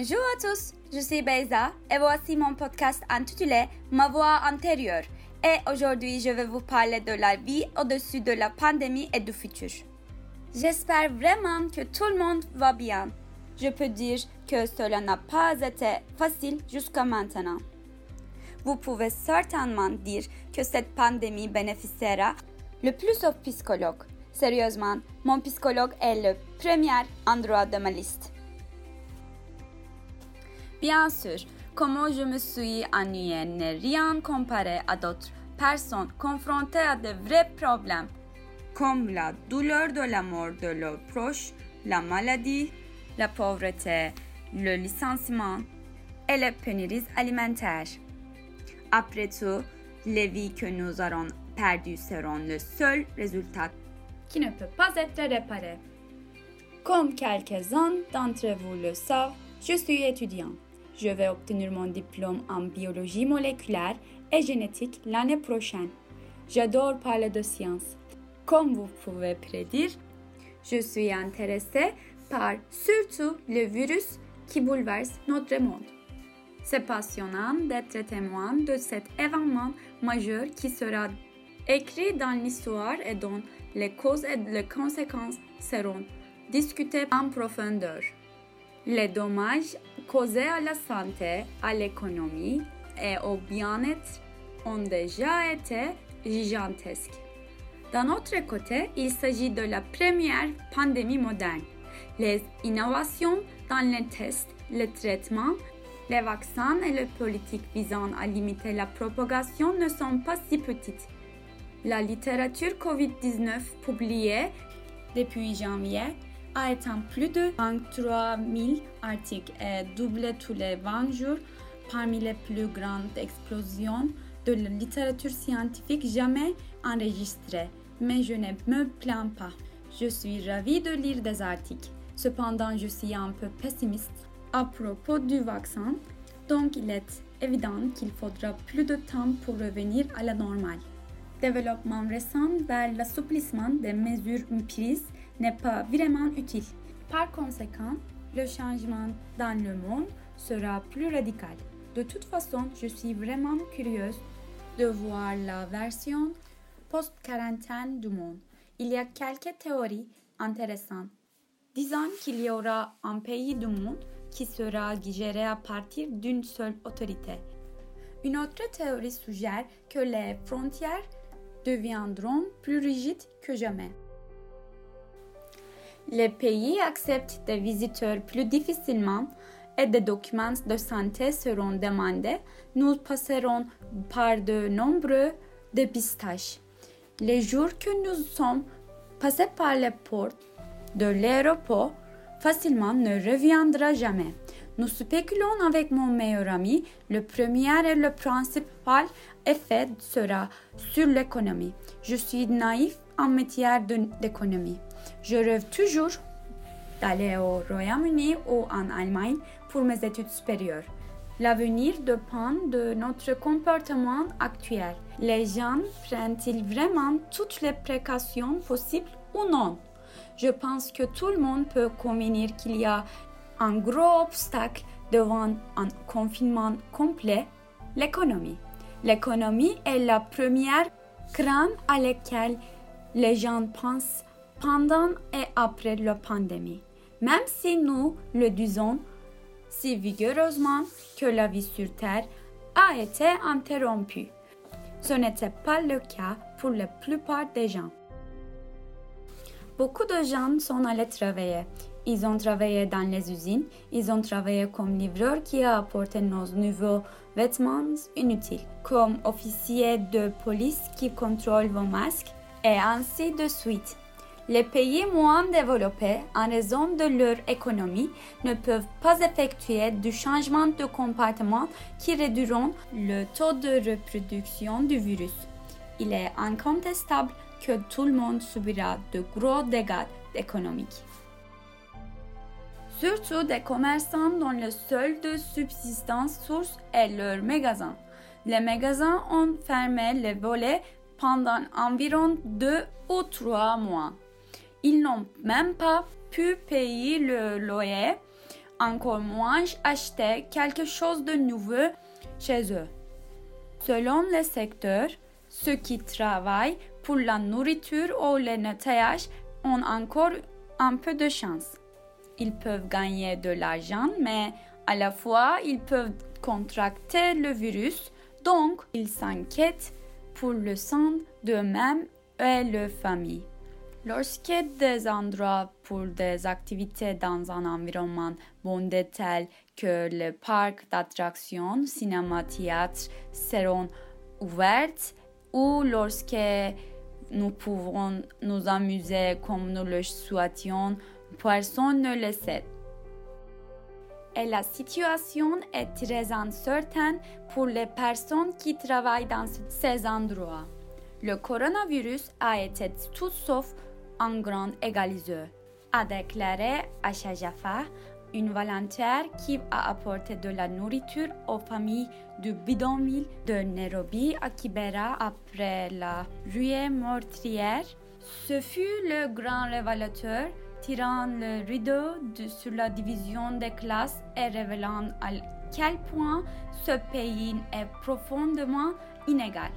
Bonjour à tous, je suis Beza et voici mon podcast intitulé Ma voix antérieure. Et aujourd'hui, je vais vous parler de la vie au-dessus de la pandémie et du futur. J'espère vraiment que tout le monde va bien. Je peux dire que cela n'a pas été facile jusqu'à maintenant. Vous pouvez certainement dire que cette pandémie bénéficiera le plus aux psychologues. Sérieusement, mon psychologue est le premier endroit de ma liste. Bien sûr, comment je me suis ennuyée n'est rien comparé à d'autres personnes confrontées à de vrais problèmes, comme la douleur de la mort de leurs proches, la maladie, la pauvreté, le licenciement et les pénuries alimentaires. Après tout, les vies que nous aurons perdues seront le seul résultat qui ne peut pas être réparé. Comme quelques-uns d'entre vous le savent, je suis étudiant. Je vais obtenir mon diplôme en biologie moléculaire et génétique l'année prochaine. J'adore parler de science. Comme vous pouvez prédire, je suis intéressée par surtout le virus qui bouleverse notre monde. C'est passionnant d'être témoin de cet événement majeur qui sera écrit dans l'histoire et dont les causes et les conséquences seront discutées en profondeur. Les dommages causés à la santé, à l'économie et au bien-être ont déjà été gigantesques. D'un autre côté, il s'agit de la première pandémie moderne. Les innovations dans les tests, les traitements, les vaccins et les politiques visant à limiter la propagation ne sont pas si petites. La littérature COVID-19 publiée depuis janvier a atteint plus de 23 000 articles et doublé tous les 20 jours parmi les plus grandes explosions de la littérature scientifique jamais enregistrées. Mais je ne me plains pas. Je suis ravie de lire des articles. Cependant, je suis un peu pessimiste à propos du vaccin, donc il est évident qu'il faudra plus de temps pour revenir à la normale. Développement récent vers l'assouplissement des mesures prises n'est pas vraiment utile. Par conséquent, le changement dans le monde sera plus radical. De toute façon, je suis vraiment curieuse de voir la version post-quarantaine du monde. Il y a quelques théories intéressantes. Disons qu'il y aura un pays du monde qui sera géré à partir d'une seule autorité. Une autre théorie suggère que les frontières deviendront plus rigides que jamais. Les pays acceptent des visiteurs plus difficilement et des documents de santé seront demandés. Nous passerons par de nombreux dépistages. Les jours que nous sommes passés par les portes de l'aéroport facilement ne reviendra jamais. Nous spéculons avec mon meilleur ami. Le premier et le principal effet sera sur l'économie. Je suis naïf en matière d'économie. Je rêve toujours d'aller au Royaume-Uni ou en Allemagne pour mes études supérieures. L'avenir dépend de notre comportement actuel. Les gens prennent-ils vraiment toutes les précautions possibles ou non? Je pense que tout le monde peut convenir qu'il y a un gros obstacle devant un confinement complet, l'économie. L'économie est la première crainte à laquelle les gens pensent pendant et après la pandémie. Même si nous le disons si vigoureusement que la vie sur Terre a été interrompue. Ce n'était pas le cas pour la plupart des gens. Beaucoup de gens sont allés travailler. Ils ont travaillé dans les usines, ils ont travaillé comme livreurs qui a apporté nos nouveaux vêtements inutiles, comme officiers de police qui contrôlent vos masques, et ainsi de suite. Les pays moins développés, en raison de leur économie, ne peuvent pas effectuer du changement de comportement qui réduiront le taux de reproduction du virus. Il est incontestable que tout le monde subira de gros dégâts économiques. Surtout des commerçants dont le seul de subsistance source est leur magasin. Les magasins ont fermé les volets pendant environ deux ou trois mois. Ils n'ont même pas pu payer le loyer encore moins acheter quelque chose de nouveau chez eux. Selon les secteurs, ceux qui travaillent pour la nourriture ou le nettoyage ont encore un peu de chance. Ils peuvent gagner de l'argent, mais à la fois, ils peuvent contracter le virus, donc ils s'inquiètent pour le sang d'eux-mêmes et leur famille. Lorsque des endroits pour des activités dans un environnement bondé tel que le parc d'attractions, cinéma, théâtre seront ouverts ou lorsque nous pouvons nous amuser comme nous le souhaitions, personne ne le sait. Et la situation est très incertaine pour les personnes qui travaillent dans ces endroits. Le coronavirus a été tout sauf un grand égaliseur, a déclaré Asha Jaffa, une volontaire qui a apporté de la nourriture aux familles du bidonville de Nairobi à Kibera après la ruée meurtrière. Ce fut le grand révélateur tirant le rideau sur la division des classes et révélant à quel point ce pays est profondément inégal.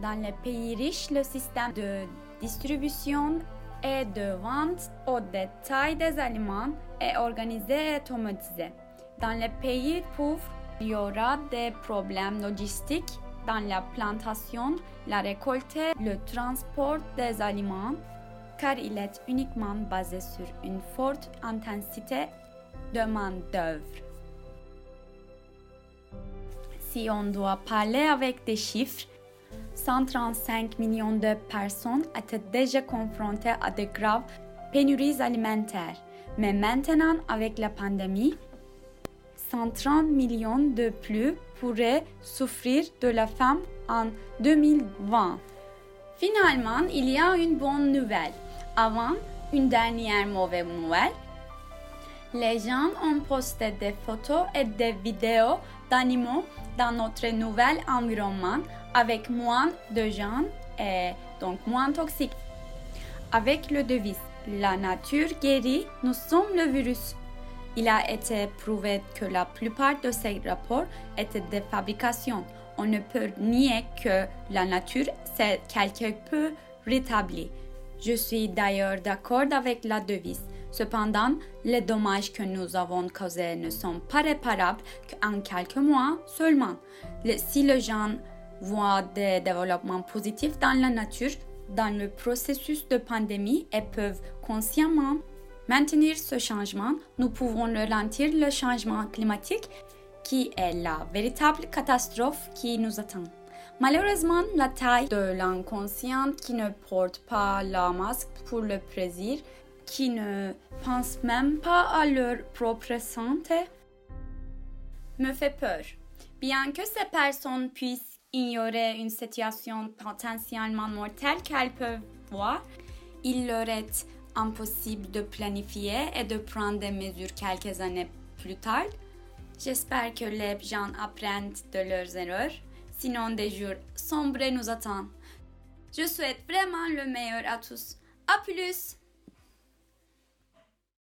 Dans les pays riches, le système de distribution et de vente au détail des aliments est organisé et automatisé. Dans les pays pauvres, il y aura des problèmes logistiques dans la plantation, la récolte, le transport des aliments, car il est uniquement basé sur une forte intensité de main-d'œuvre. Si on doit parler avec des chiffres, 135 millions de personnes étaient déjà confrontées à de graves pénuries alimentaires. Mais maintenant, avec la pandémie, 130 millions de plus pourraient souffrir de la faim en 2020. Finalement, il y a une bonne nouvelle. Avant, une dernière mauvaise nouvelle. Les gens ont posté des photos et des vidéos d'animaux dans notre nouvel environnement avec moins de gens et donc moins toxiques. Avec le devise La nature guérit, nous sommes le virus. Il a été prouvé que la plupart de ces rapports étaient des fabrications. On ne peut nier que la nature s'est quelque peu rétablie. Je suis d'ailleurs d'accord avec la devise. Cependant, les dommages que nous avons causés ne sont pas réparables qu'en quelques mois seulement. Si les gens voient des développements positifs dans la nature, dans le processus de pandémie et peuvent consciemment maintenir ce changement, nous pouvons ralentir le changement climatique qui est la véritable catastrophe qui nous attend. Malheureusement, la taille de l'inconscient qui ne porte pas la masque pour le plaisir, qui ne pense même pas à leur propre santé, me fait peur. Bien que ces personnes puissent ignorer une situation potentiellement mortelle qu'elles peuvent voir, il leur est impossible de planifier et de prendre des mesures quelques années plus tard. J'espère que les gens apprennent de leurs erreurs, sinon des jours sombres nous attendent. Je souhaite vraiment le meilleur à tous. À plus!